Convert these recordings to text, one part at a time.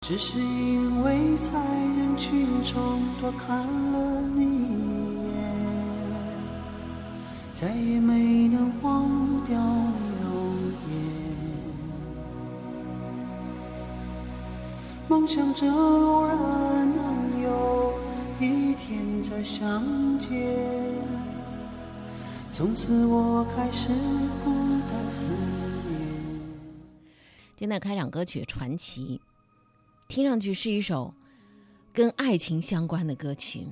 只是因为在人群中多看了你一眼，再也没能忘掉你容颜。梦想着偶然能有一天再相见，从此我开始孤单思念。今天的开场歌曲《传奇》，听上去是一首跟爱情相关的歌曲。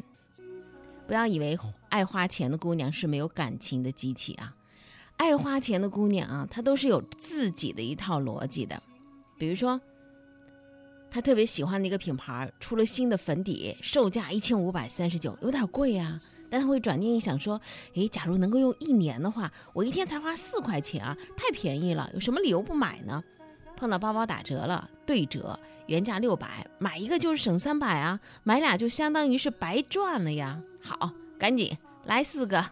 不要以为爱花钱的姑娘是没有感情的机器啊！爱花钱的姑娘啊，她都是有自己的一套逻辑的。比如说，她特别喜欢的一个品牌出了新的粉底，售价一千五百三十九，有点贵啊。但她会转念一想说：“诶，假如能够用一年的话，我一天才花四块钱啊，太便宜了，有什么理由不买呢？”碰到包包打折了，对折，原价六百，买一个就是省三百啊，买俩就相当于是白赚了呀。好，赶紧来四个，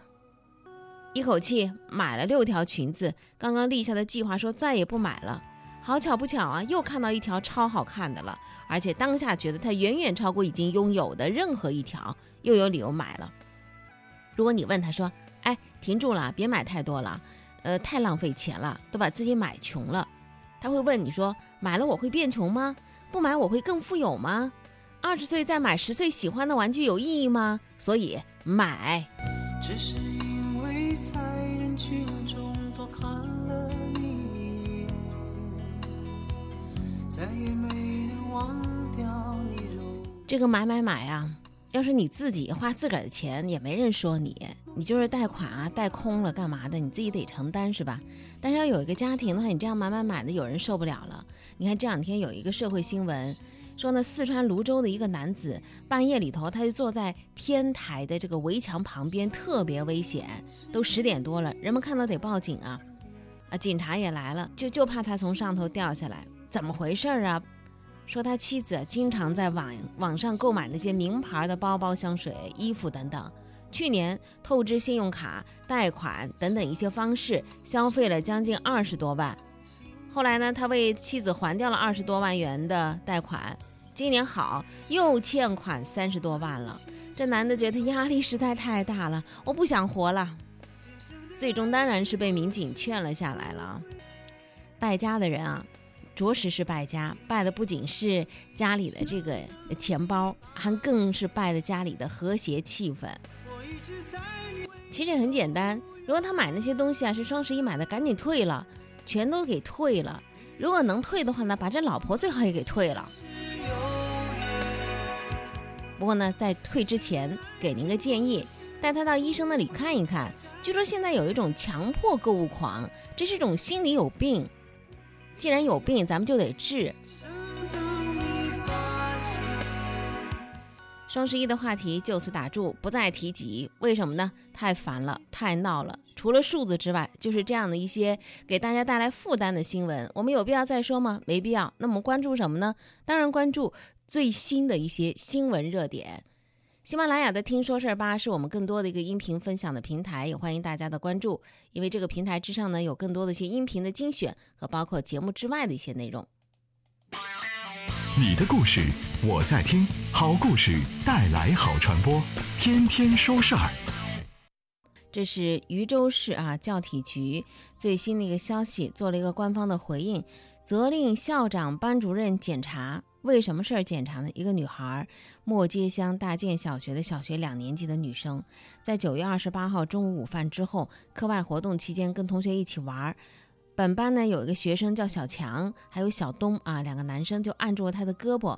一口气买了六条裙子。刚刚立下的计划说再也不买了，好巧不巧啊，又看到一条超好看的了，而且当下觉得它远远超过已经拥有的任何一条，又有理由买了。如果你问他说：“哎，停住了，别买太多了，呃，太浪费钱了，都把自己买穷了。”他会问你说：“买了我会变穷吗？不买我会更富有吗？二十岁再买十岁喜欢的玩具有意义吗？所以买。只是因为在人群中多看了你一眼，再也没能忘掉你容这个买买买啊！要是你自己花自个儿的钱，也没人说你，你就是贷款啊，贷空了干嘛的，你自己得承担是吧？但是要有一个家庭的话，你这样买买买的，有人受不了了。你看这两天有一个社会新闻，说呢，四川泸州的一个男子半夜里头，他就坐在天台的这个围墙旁边，特别危险。都十点多了，人们看到得报警啊，啊，警察也来了，就就怕他从上头掉下来，怎么回事啊？说他妻子经常在网网上购买那些名牌的包包、香水、衣服等等。去年透支信用卡、贷款等等一些方式消费了将近二十多万。后来呢，他为妻子还掉了二十多万元的贷款。今年好，又欠款三十多万了。这男的觉得压力实在太大了，我不想活了。最终当然是被民警劝了下来了。败家的人啊！着实是败家，败的不仅是家里的这个钱包，还更是败的家里的和谐气氛。其实很简单，如果他买那些东西啊是双十一买的，赶紧退了，全都给退了。如果能退的话呢，把这老婆最好也给退了。不过呢，在退之前给您个建议，带他到医生那里看一看。据说现在有一种强迫购物狂，这是一种心理有病。既然有病，咱们就得治。双十一的话题就此打住，不再提及。为什么呢？太烦了，太闹了。除了数字之外，就是这样的一些给大家带来负担的新闻，我们有必要再说吗？没必要。那么关注什么呢？当然关注最新的一些新闻热点。喜马拉雅的听说事儿吧是我们更多的一个音频分享的平台，也欢迎大家的关注。因为这个平台之上呢，有更多的一些音频的精选和包括节目之外的一些内容。你的故事我在听，好故事带来好传播，天天说事儿。这是渝州市啊教体局最新的一个消息，做了一个官方的回应，责令校长、班主任检查。为什么事儿检查呢？一个女孩，磨街乡大建小学的小学两年级的女生，在九月二十八号中午午饭之后，课外活动期间跟同学一起玩儿。本班呢有一个学生叫小强，还有小东啊，两个男生就按住了他的胳膊，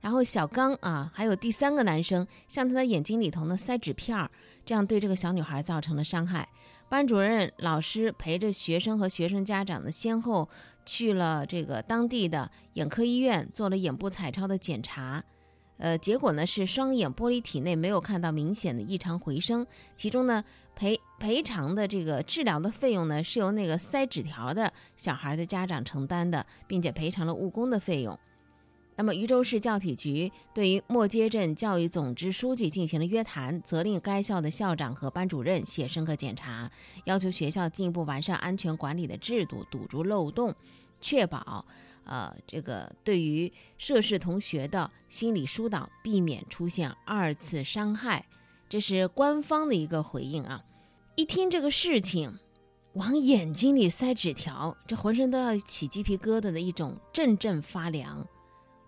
然后小刚啊，还有第三个男生向他的眼睛里头呢塞纸片儿，这样对这个小女孩造成了伤害。班主任、老师陪着学生和学生家长呢，先后去了这个当地的眼科医院做了眼部彩超的检查，呃，结果呢是双眼玻璃体内没有看到明显的异常回声，其中呢赔赔偿的这个治疗的费用呢是由那个塞纸条的小孩的家长承担的，并且赔偿了误工的费用。那么禹州市教体局对于磨街镇教育总支书记进行了约谈，责令该校的校长和班主任写深刻检查，要求学校进一步完善安全管理的制度，堵住漏洞，确保呃，这个对于涉事同学的心理疏导，避免出现二次伤害，这是官方的一个回应啊。一听这个事情，往眼睛里塞纸条，这浑身都要起鸡皮疙瘩的一种阵阵发凉。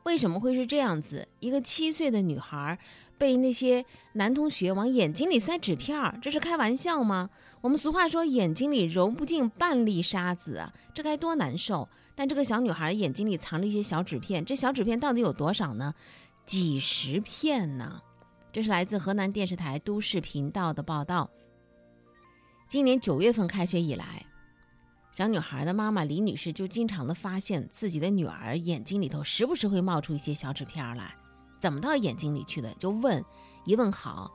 为什么会是这样子？一个七岁的女孩被那些男同学往眼睛里塞纸片儿，这是开玩笑吗？我们俗话说，眼睛里揉不进半粒沙子啊，这该多难受！但这个小女孩眼睛里藏着一些小纸片，这小纸片到底有多少呢？几十片呢？这是来自河南电视台都市频道的报道。今年九月份开学以来。小女孩的妈妈李女士就经常的发现自己的女儿眼睛里头时不时会冒出一些小纸片来，怎么到眼睛里去的？就问，一问好，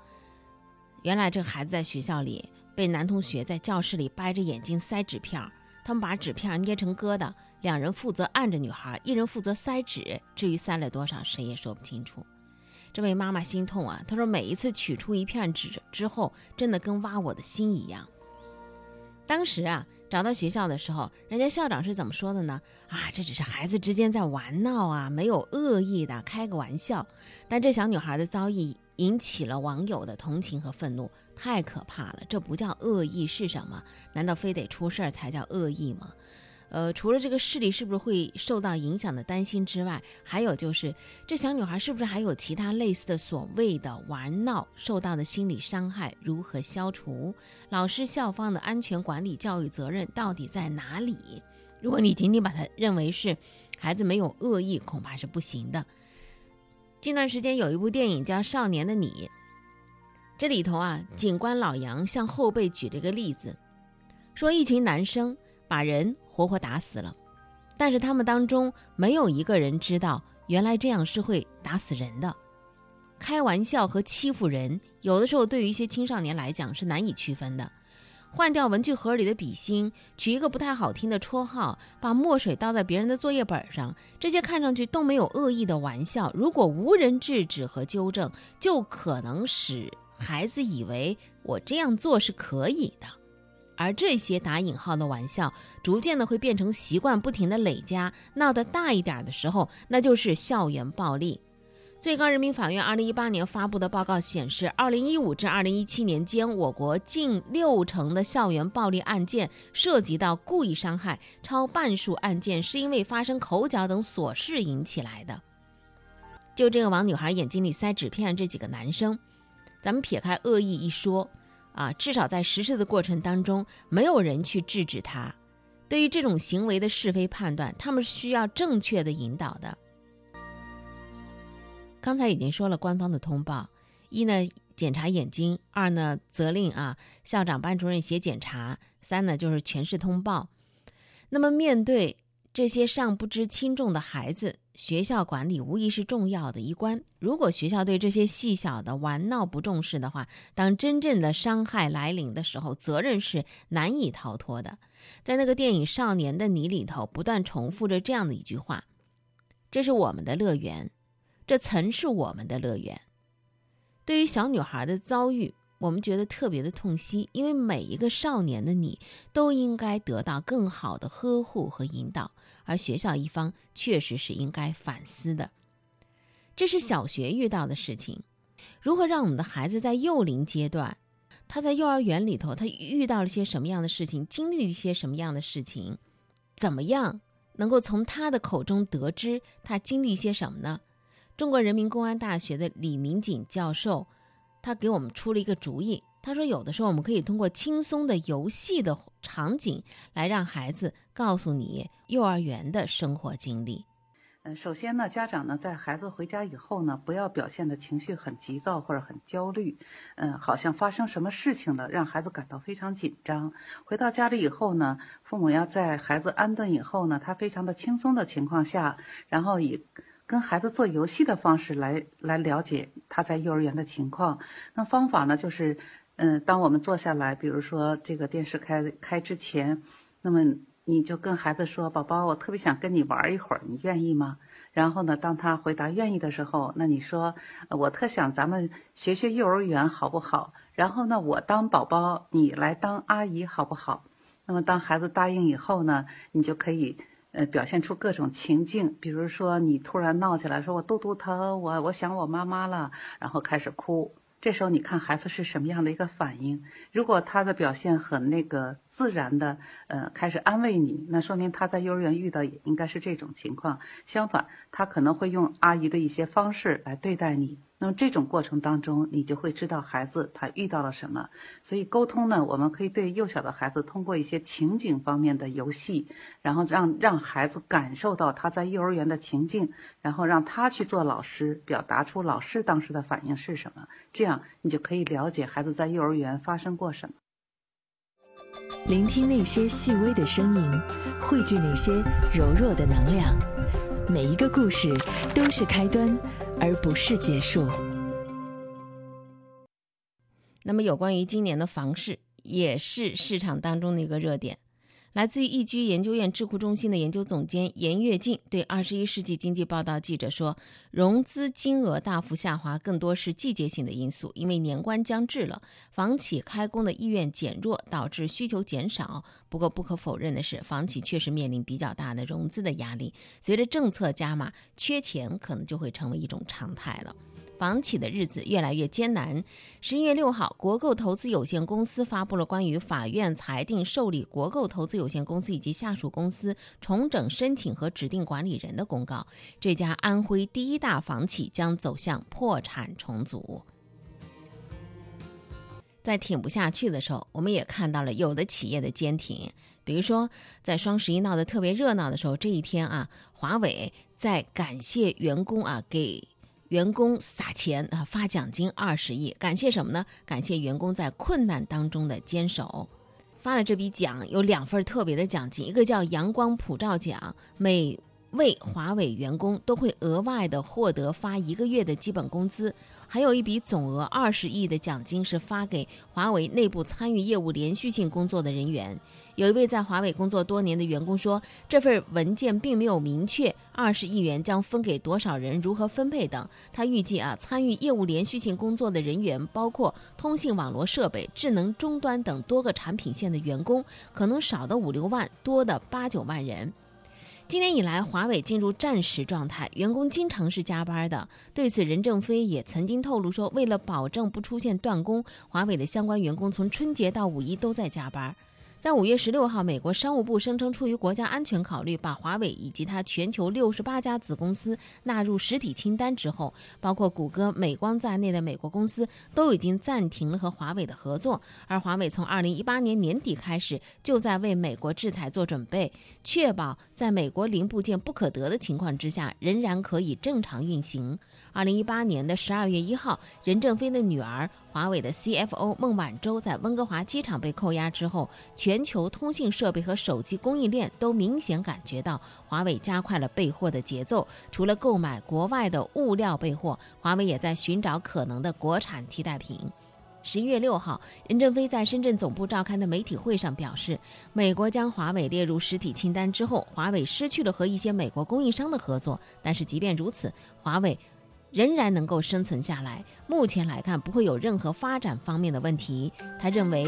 原来这孩子在学校里被男同学在教室里掰着眼睛塞纸片，他们把纸片捏成疙瘩，两人负责按着女孩，一人负责塞纸，至于塞了多少，谁也说不清楚。这位妈妈心痛啊，她说每一次取出一片纸之后，真的跟挖我的心一样。当时啊。找到学校的时候，人家校长是怎么说的呢？啊，这只是孩子之间在玩闹啊，没有恶意的，开个玩笑。但这小女孩的遭遇引起了网友的同情和愤怒，太可怕了！这不叫恶意是什么？难道非得出事儿才叫恶意吗？呃，除了这个视力是不是会受到影响的担心之外，还有就是这小女孩是不是还有其他类似的所谓的玩闹受到的心理伤害如何消除？老师校方的安全管理教育责任到底在哪里？如果你仅仅把它认为是孩子没有恶意，恐怕是不行的。近段时间有一部电影叫《少年的你》，这里头啊，警官老杨向后辈举了一个例子，说一群男生把人。活活打死了，但是他们当中没有一个人知道，原来这样是会打死人的。开玩笑和欺负人，有的时候对于一些青少年来讲是难以区分的。换掉文具盒里的笔芯，取一个不太好听的绰号，把墨水倒在别人的作业本上，这些看上去都没有恶意的玩笑，如果无人制止和纠正，就可能使孩子以为我这样做是可以的。而这些打引号的玩笑，逐渐的会变成习惯，不停的累加，闹得大一点的时候，那就是校园暴力。最高人民法院二零一八年发布的报告显示，二零一五至二零一七年间，我国近六成的校园暴力案件涉及到故意伤害，超半数案件是因为发生口角等琐事引起来的。就这个往女孩眼睛里塞纸片这几个男生，咱们撇开恶意一说。啊，至少在实施的过程当中，没有人去制止他。对于这种行为的是非判断，他们是需要正确的引导的。刚才已经说了官方的通报：一呢，检查眼睛；二呢，责令啊校长、班主任写检查；三呢，就是全市通报。那么面对这些尚不知轻重的孩子，学校管理无疑是重要的一关。如果学校对这些细小的玩闹不重视的话，当真正的伤害来临的时候，责任是难以逃脱的。在那个电影《少年的你》里头，不断重复着这样的一句话：“这是我们的乐园，这曾是我们的乐园。”对于小女孩的遭遇。我们觉得特别的痛惜，因为每一个少年的你都应该得到更好的呵护和引导，而学校一方确实是应该反思的。这是小学遇到的事情，如何让我们的孩子在幼龄阶段，他在幼儿园里头，他遇到了些什么样的事情，经历了一些什么样的事情，怎么样能够从他的口中得知他经历一些什么呢？中国人民公安大学的李明锦教授。他给我们出了一个主意，他说有的时候我们可以通过轻松的游戏的场景来让孩子告诉你幼儿园的生活经历。嗯，首先呢，家长呢在孩子回家以后呢，不要表现的情绪很急躁或者很焦虑，嗯，好像发生什么事情了，让孩子感到非常紧张。回到家里以后呢，父母要在孩子安顿以后呢，他非常的轻松的情况下，然后以。跟孩子做游戏的方式来来了解他在幼儿园的情况。那方法呢，就是，嗯，当我们坐下来，比如说这个电视开开之前，那么你就跟孩子说：“宝宝，我特别想跟你玩一会儿，你愿意吗？”然后呢，当他回答愿意的时候，那你说：“我特想咱们学学幼儿园，好不好？”然后呢，我当宝宝，你来当阿姨，好不好？那么当孩子答应以后呢，你就可以。呃，表现出各种情境，比如说你突然闹起来，说我肚肚疼，我我想我妈妈了，然后开始哭。这时候你看孩子是什么样的一个反应？如果他的表现很那个自然的，呃，开始安慰你，那说明他在幼儿园遇到也应该是这种情况。相反，他可能会用阿姨的一些方式来对待你。那么这种过程当中，你就会知道孩子他遇到了什么。所以沟通呢，我们可以对幼小的孩子通过一些情景方面的游戏，然后让让孩子感受到他在幼儿园的情境，然后让他去做老师，表达出老师当时的反应是什么。这样你就可以了解孩子在幼儿园发生过什么。聆听那些细微的声音，汇聚那些柔弱的能量。每一个故事都是开端。而不是结束。那么，有关于今年的房市，也是市场当中的一个热点。来自于易居研究院智库中心的研究总监严跃进对《二十一世纪经济报道》记者说：“融资金额大幅下滑，更多是季节性的因素，因为年关将至了，房企开工的意愿减弱，导致需求减少。不过，不可否认的是，房企确实面临比较大的融资的压力。随着政策加码，缺钱可能就会成为一种常态了。”房企的日子越来越艰难。十一月六号，国购投资有限公司发布了关于法院裁定受理国购投资有限公司以及下属公司重整申请和指定管理人的公告。这家安徽第一大房企将走向破产重组。在挺不下去的时候，我们也看到了有的企业的坚挺。比如说，在双十一闹得特别热闹的时候，这一天啊，华为在感谢员工啊给。员工撒钱啊，发奖金二十亿，感谢什么呢？感谢员工在困难当中的坚守。发了这笔奖，有两份特别的奖金，一个叫阳光普照奖，每位华为员工都会额外的获得发一个月的基本工资，还有一笔总额二十亿的奖金是发给华为内部参与业务连续性工作的人员。有一位在华为工作多年的员工说：“这份文件并没有明确二十亿元将分给多少人、如何分配等。他预计啊，参与业务连续性工作的人员包括通信网络设备、智能终端等多个产品线的员工，可能少的五六万，多的八九万人。今年以来，华为进入战时状态，员工经常是加班的。对此，任正非也曾经透露说，为了保证不出现断供，华为的相关员工从春节到五一都在加班。”在五月十六号，美国商务部声称，出于国家安全考虑，把华为以及它全球六十八家子公司纳入实体清单之后，包括谷歌、美光在内的美国公司都已经暂停了和华为的合作。而华为从二零一八年年底开始，就在为美国制裁做准备，确保在美国零部件不可得的情况之下，仍然可以正常运行。二零一八年的十二月一号，任正非的女儿华为的 CFO 孟晚舟在温哥华机场被扣押之后，全球通信设备和手机供应链都明显感觉到华为加快了备货的节奏。除了购买国外的物料备货，华为也在寻找可能的国产替代品。十一月六号，任正非在深圳总部召开的媒体会上表示，美国将华为列入实体清单之后，华为失去了和一些美国供应商的合作。但是即便如此，华为。仍然能够生存下来。目前来看，不会有任何发展方面的问题。他认为，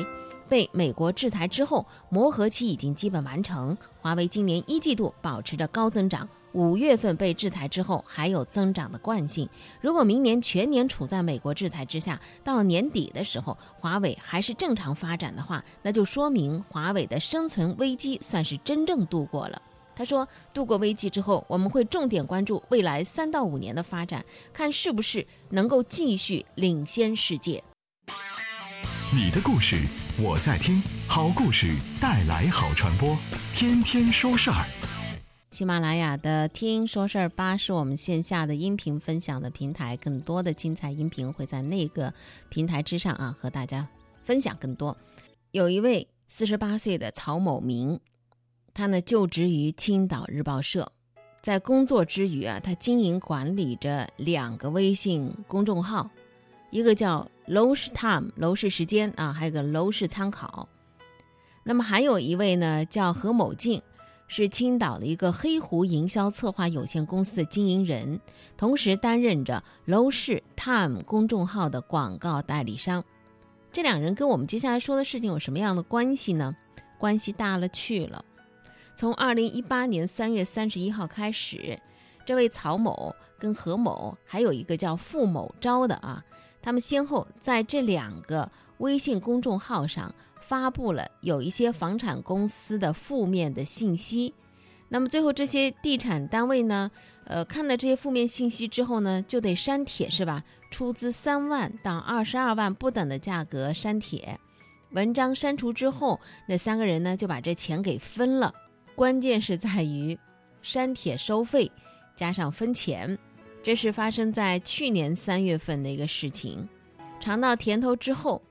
被美国制裁之后，磨合期已经基本完成。华为今年一季度保持着高增长，五月份被制裁之后还有增长的惯性。如果明年全年处在美国制裁之下，到年底的时候，华为还是正常发展的话，那就说明华为的生存危机算是真正度过了。他说：“度过危机之后，我们会重点关注未来三到五年的发展，看是不是能够继续领先世界。”你的故事我在听，好故事带来好传播，天天说事儿。喜马拉雅的“听说事儿吧”是我们线下的音频分享的平台，更多的精彩音频会在那个平台之上啊，和大家分享更多。有一位四十八岁的曹某明。他呢就职于青岛日报社，在工作之余啊，他经营管理着两个微信公众号，一个叫“楼市 time” 楼市时间啊，还有个“楼市参考”。那么还有一位呢叫何某静，是青岛的一个黑湖营销策划有限公司的经营人，同时担任着“楼市 time” 公众号的广告代理商。这两人跟我们接下来说的事情有什么样的关系呢？关系大了去了。从二零一八年三月三十一号开始，这位曹某跟何某，还有一个叫付某昭的啊，他们先后在这两个微信公众号上发布了有一些房产公司的负面的信息。那么最后这些地产单位呢，呃，看了这些负面信息之后呢，就得删帖是吧？出资三万到二十二万不等的价格删帖。文章删除之后，那三个人呢就把这钱给分了。关键是在于删帖收费加上分钱，这是发生在去年三月份的一个事情。尝到甜头之后，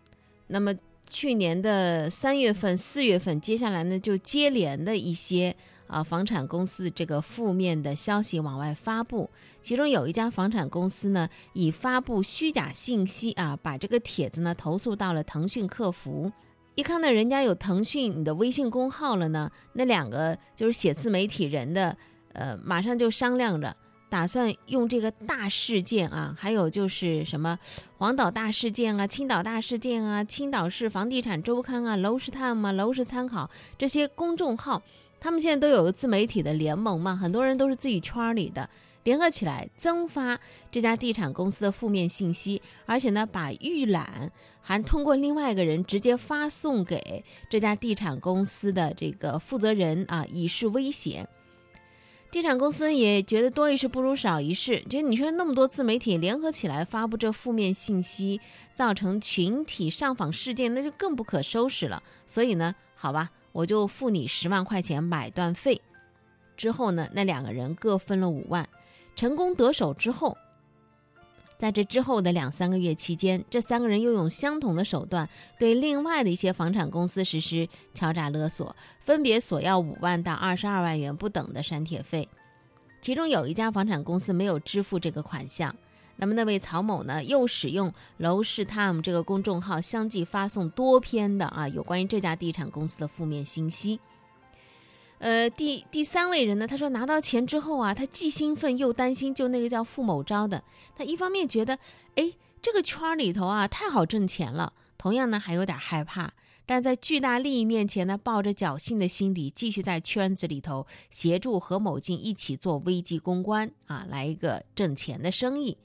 那么去年的三月份、四月份，接下来呢就接连的一些。啊，房产公司这个负面的消息往外发布，其中有一家房产公司呢，以发布虚假信息啊，把这个帖子呢投诉到了腾讯客服。一看到人家有腾讯你的微信公号了呢，那两个就是写自媒体人的，呃，马上就商量着，打算用这个大事件啊，还有就是什么黄岛大事件啊、青岛大事件啊、青岛市房地产周刊啊、楼市探嘛、楼市参考这些公众号。他们现在都有个自媒体的联盟嘛，很多人都是自己圈里的，联合起来增发这家地产公司的负面信息，而且呢，把预览还通过另外一个人直接发送给这家地产公司的这个负责人啊，以示威胁。地产公司也觉得多一事不如少一事，觉得你说那么多自媒体联合起来发布这负面信息，造成群体上访事件，那就更不可收拾了。所以呢，好吧。我就付你十万块钱买断费，之后呢，那两个人各分了五万，成功得手之后，在这之后的两三个月期间，这三个人又用相同的手段对另外的一些房产公司实施敲诈勒索，分别索要五万到二十二万元不等的删帖费，其中有一家房产公司没有支付这个款项。那么那位曹某呢，又使用楼市 time 这个公众号，相继发送多篇的啊有关于这家地产公司的负面信息。呃，第第三位人呢，他说拿到钱之后啊，他既兴奋又担心。就那个叫付某昭的，他一方面觉得，哎，这个圈里头啊太好挣钱了，同样呢还有点害怕。但在巨大利益面前呢，抱着侥幸的心理，继续在圈子里头协助何某进一起做危机公关啊，来一个挣钱的生意。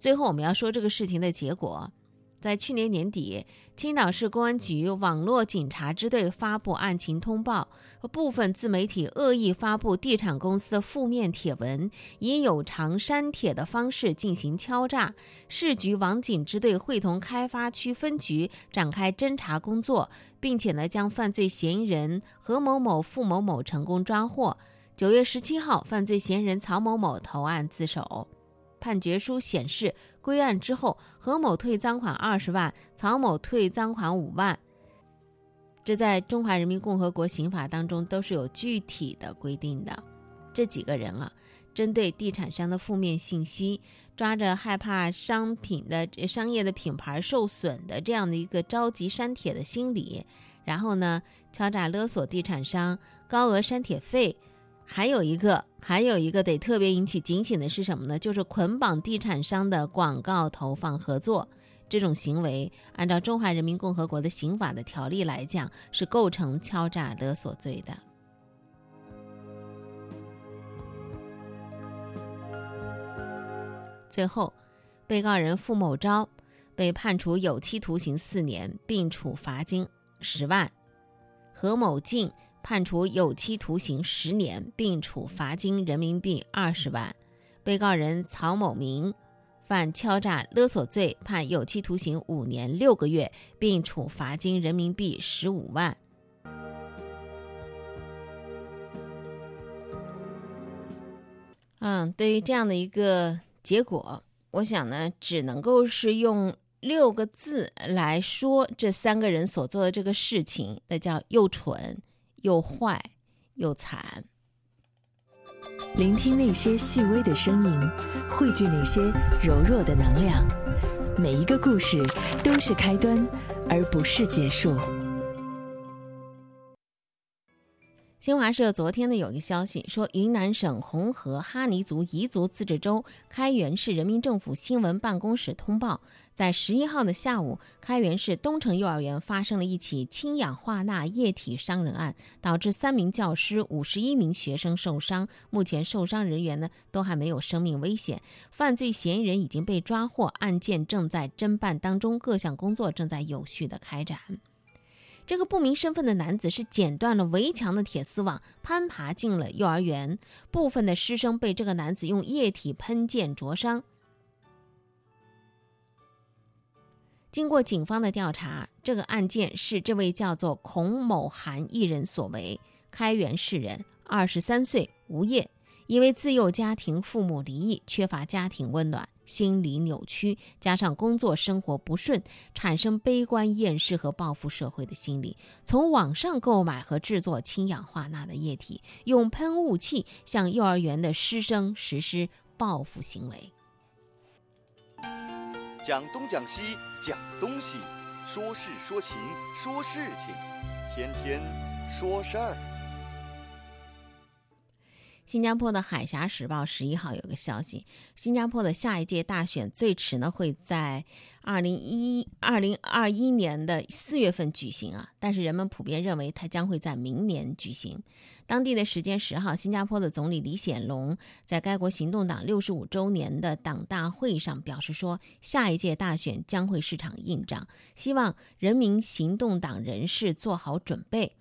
最后，我们要说这个事情的结果，在去年年底，青岛市公安局网络警察支队发布案情通报，部分自媒体恶意发布地产公司的负面帖文，以有偿删帖的方式进行敲诈。市局网警支队会同开发区分局展开侦查工作，并且呢，将犯罪嫌疑人何某某、付某某成功抓获。九月十七号，犯罪嫌疑人曹某某投案自首。判决书显示，归案之后，何某退赃款二十万，曹某退赃款五万。这在中华人民共和国刑法当中都是有具体的规定的。这几个人啊，针对地产商的负面信息，抓着害怕商品的商业的品牌受损的这样的一个着急删帖的心理，然后呢，敲诈勒索地产商高额删帖费。还有一个，还有一个得特别引起警醒的是什么呢？就是捆绑地产商的广告投放合作，这种行为按照中华人民共和国的刑法的条例来讲，是构成敲诈勒索罪的。最后，被告人付某昭被判处有期徒刑四年，并处罚金十万；何某进。判处有期徒刑十年，并处罚金人民币二十万。被告人曹某明犯敲诈勒索罪，判有期徒刑五年六个月，并处罚金人民币十五万。嗯，对于这样的一个结果，我想呢，只能够是用六个字来说这三个人所做的这个事情，那叫又蠢。又坏又惨。聆听那些细微的声音，汇聚那些柔弱的能量。每一个故事都是开端，而不是结束。新华社昨天呢有一个消息说，云南省红河哈尼族彝族自治州开原市人民政府新闻办公室通报，在十一号的下午，开原市东城幼儿园发生了一起氢氧化钠液体伤人案，导致三名教师、五十一名学生受伤。目前受伤人员呢都还没有生命危险，犯罪嫌疑人已经被抓获，案件正在侦办当中，各项工作正在有序的开展。这个不明身份的男子是剪断了围墙的铁丝网，攀爬进了幼儿园。部分的师生被这个男子用液体喷溅灼伤。经过警方的调查，这个案件是这位叫做孔某涵一人所为，开原市人，二十三岁，无业。因为自幼家庭父母离异，缺乏家庭温暖，心理扭曲，加上工作生活不顺，产生悲观厌世和报复社会的心理。从网上购买和制作氢氧化钠的液体，用喷雾器向幼儿园的师生实施报复行为。讲东讲西讲东西，说事说情说事情，天天说事儿。新加坡的《海峡时报》十一号有个消息，新加坡的下一届大选最迟呢会在二零一二零二一年的四月份举行啊，但是人们普遍认为它将会在明年举行。当地的时间十号，新加坡的总理李显龙在该国行动党六十五周年的党大会上表示说，下一届大选将会是场硬仗，希望人民行动党人士做好准备。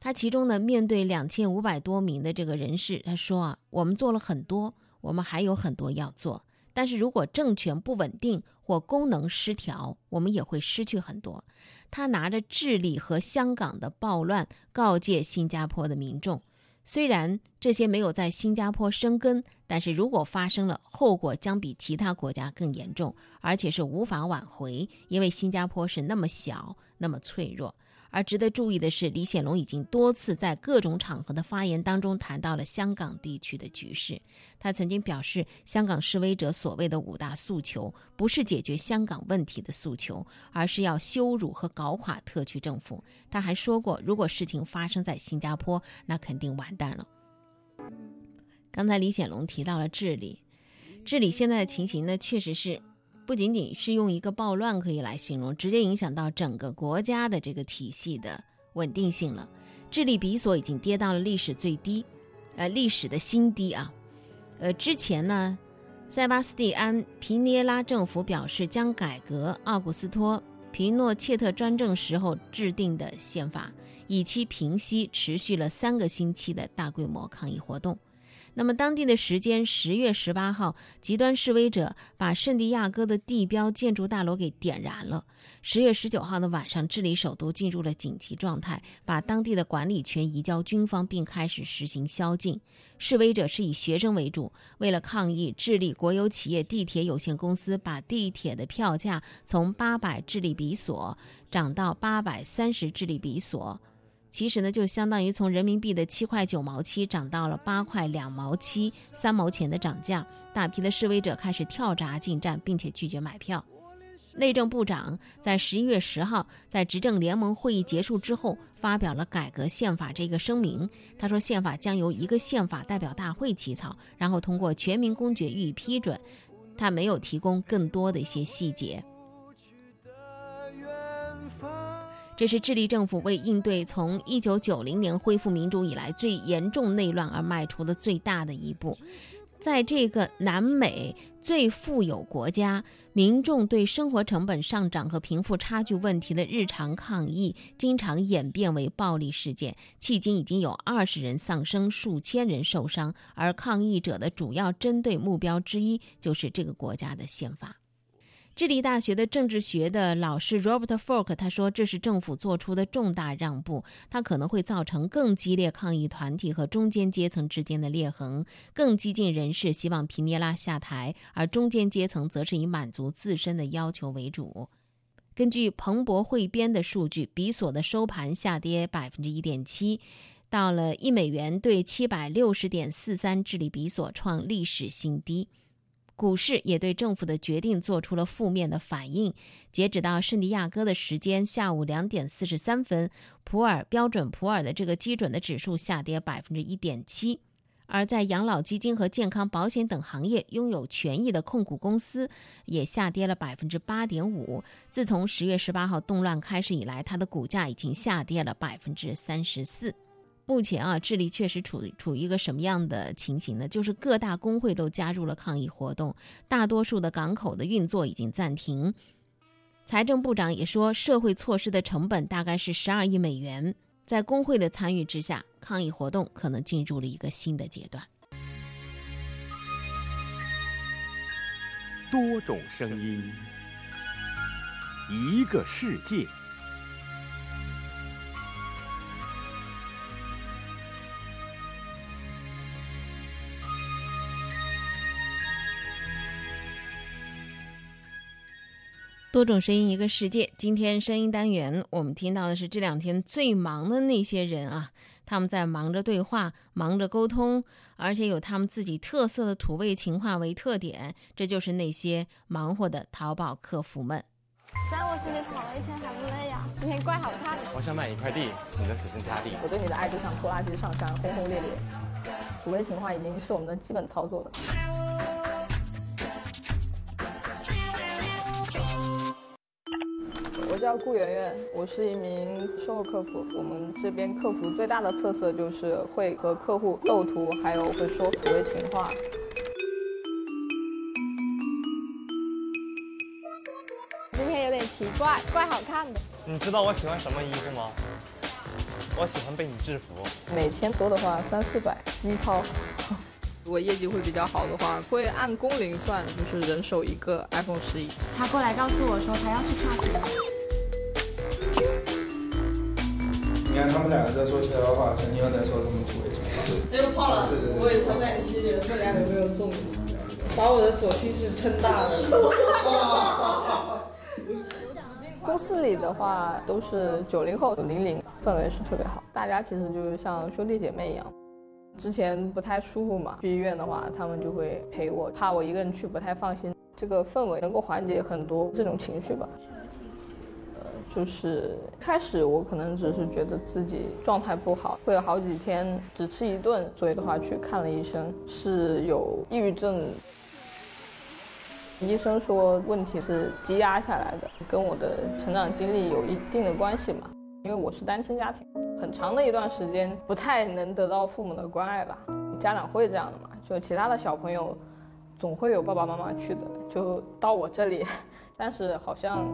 他其中呢，面对两千五百多名的这个人士，他说啊，我们做了很多，我们还有很多要做。但是如果政权不稳定或功能失调，我们也会失去很多。他拿着智利和香港的暴乱告诫新加坡的民众，虽然这些没有在新加坡生根，但是如果发生了，后果将比其他国家更严重，而且是无法挽回，因为新加坡是那么小，那么脆弱。而值得注意的是，李显龙已经多次在各种场合的发言当中谈到了香港地区的局势。他曾经表示，香港示威者所谓的五大诉求，不是解决香港问题的诉求，而是要羞辱和搞垮特区政府。他还说过，如果事情发生在新加坡，那肯定完蛋了。刚才李显龙提到了治理，治理现在的情形呢，确实是。不仅仅是用一个暴乱可以来形容，直接影响到整个国家的这个体系的稳定性了。智利比索已经跌到了历史最低，呃，历史的新低啊。呃，之前呢，塞巴斯蒂安·皮涅拉政府表示将改革奥古斯托·皮诺切特专政时候制定的宪法，以期平息持续了三个星期的大规模抗议活动。那么，当地的时间十月十八号，极端示威者把圣地亚哥的地标建筑大楼给点燃了。十月十九号的晚上，治理首都进入了紧急状态，把当地的管理权移交军方，并开始实行宵禁。示威者是以学生为主，为了抗议，智利国有企业地铁有限公司把地铁的票价从八百智利比索涨到八百三十智利比索。其实呢，就相当于从人民币的七块九毛七涨到了八块两毛七三毛钱的涨价。大批的示威者开始跳闸进站，并且拒绝买票。内政部长在十一月十号在执政联盟会议结束之后，发表了改革宪法这个声明。他说，宪法将由一个宪法代表大会起草，然后通过全民公决予以批准。他没有提供更多的一些细节。这是智利政府为应对从一九九零年恢复民主以来最严重内乱而迈出的最大的一步。在这个南美最富有国家，民众对生活成本上涨和贫富差距问题的日常抗议，经常演变为暴力事件。迄今已经有二十人丧生，数千人受伤，而抗议者的主要针对目标之一就是这个国家的宪法。智利大学的政治学的老师 Robert Folk 他说：“这是政府做出的重大让步，它可能会造成更激烈抗议团体和中间阶层之间的裂痕。更激进人士希望皮涅拉下台，而中间阶层则是以满足自身的要求为主。”根据彭博汇编的数据，比索的收盘下跌百分之一点七，到了一美元兑七百六十点四三智利比索，创历史新低。股市也对政府的决定做出了负面的反应。截止到圣地亚哥的时间，下午两点四十三分，普尔标准普尔的这个基准的指数下跌百分之一点七。而在养老基金和健康保险等行业拥有权益的控股公司也下跌了百分之八点五。自从十月十八号动乱开始以来，它的股价已经下跌了百分之三十四。目前啊，智利确实处处于一个什么样的情形呢？就是各大工会都加入了抗议活动，大多数的港口的运作已经暂停。财政部长也说，社会措施的成本大概是十二亿美元。在工会的参与之下，抗议活动可能进入了一个新的阶段。多种声音，一个世界。多种声音，一个世界。今天声音单元，我们听到的是这两天最忙的那些人啊，他们在忙着对话，忙着沟通，而且有他们自己特色的土味情话为特点。这就是那些忙活的淘宝客服们。在我心里跑了一天还不累呀？今天怪好看。我想买一块地，你的死心塌地。我对你的爱就像拖拉机上山，轰轰烈烈。土味情话已经是我们的基本操作了。叫顾媛媛，我是一名售后客服。我们这边客服最大的特色就是会和客户斗图，还有会说土味情话。今天有点奇怪，怪好看的。你知道我喜欢什么衣服吗？我喜欢被你制服。每天多的话三四百，基操。如果业绩会比较好的话，会按工龄算，就是人手一个 iPhone 十一。他过来告诉我说他要去差评。他们两个在说悄悄话，陈宁又在说什么土味情话。他又胖了，我也超感谢你，这俩有没有中？把我的左心室撑大了。公司里的话都是九零后、零零，氛围是特别好，大家其实就是像兄弟姐妹一样。之前不太舒服嘛，去医院的话，他们就会陪我，怕我一个人去不太放心。这个氛围能够缓解很多这种情绪吧。就是开始我可能只是觉得自己状态不好，会有好几天只吃一顿，所以的话去看了医生，是有抑郁症。医生说问题是积压下来的，跟我的成长经历有一定的关系嘛。因为我是单亲家庭，很长的一段时间不太能得到父母的关爱吧。家长会这样的嘛，就其他的小朋友总会有爸爸妈妈去的，就到我这里，但是好像。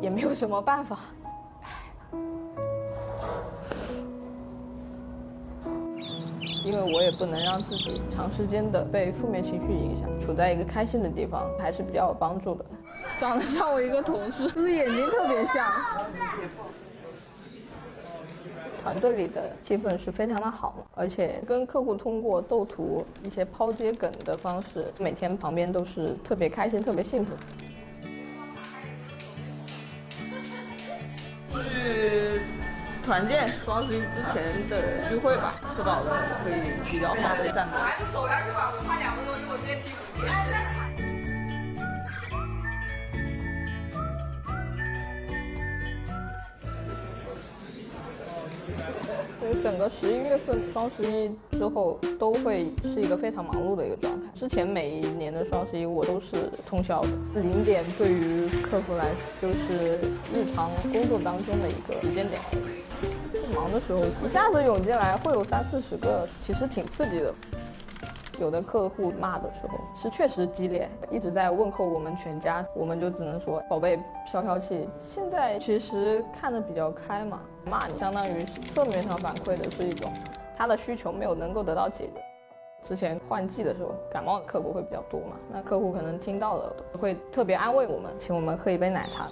也没有什么办法，因为我也不能让自己长时间的被负面情绪影响，处在一个开心的地方还是比较有帮助的。长得像我一个同事，就是眼睛特别像。团队里的气氛是非常的好，而且跟客户通过斗图、一些抛接梗的方式，每天旁边都是特别开心、特别幸福。去团建，双十一之前的聚会吧，吃饱了可以比较好的站。还是走上去吧，我怕两分钟，因为我直接第所以。整个十一月份双十一之后都会是一个非常忙碌的一个状态。之前每一年的双十一我都是通宵的。零点对于客服来就是日常工作当中的一个时间点。忙的时候一下子涌进来会有三四十个，其实挺刺激的。有的客户骂的时候是确实激烈，一直在问候我们全家，我们就只能说宝贝消消气。现在其实看得比较开嘛，骂你相当于侧面上反馈的是一种他的需求没有能够得到解决。之前换季的时候感冒的客户会比较多嘛，那客户可能听到了会特别安慰我们，请我们喝一杯奶茶。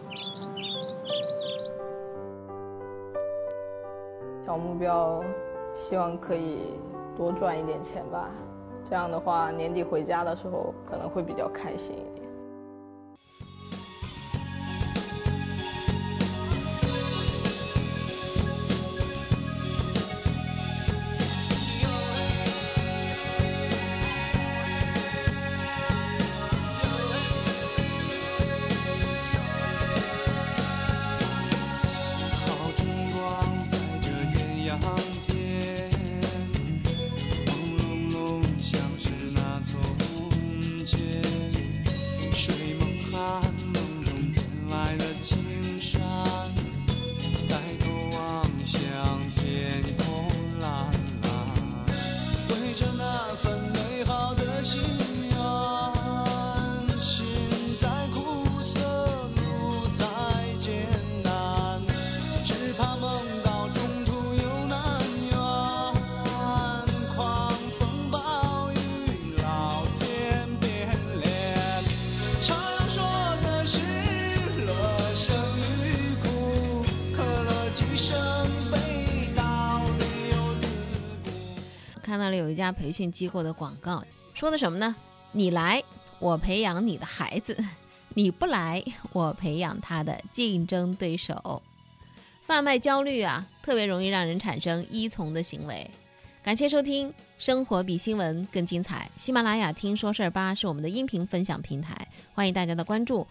小目标，希望可以多赚一点钱吧。这样的话，年底回家的时候可能会比较开心一点。家培训机构的广告，说的什么呢？你来，我培养你的孩子；你不来，我培养他的竞争对手。贩卖焦虑啊，特别容易让人产生依从的行为。感谢收听《生活比新闻更精彩》，喜马拉雅听说事儿吧是我们的音频分享平台，欢迎大家的关注。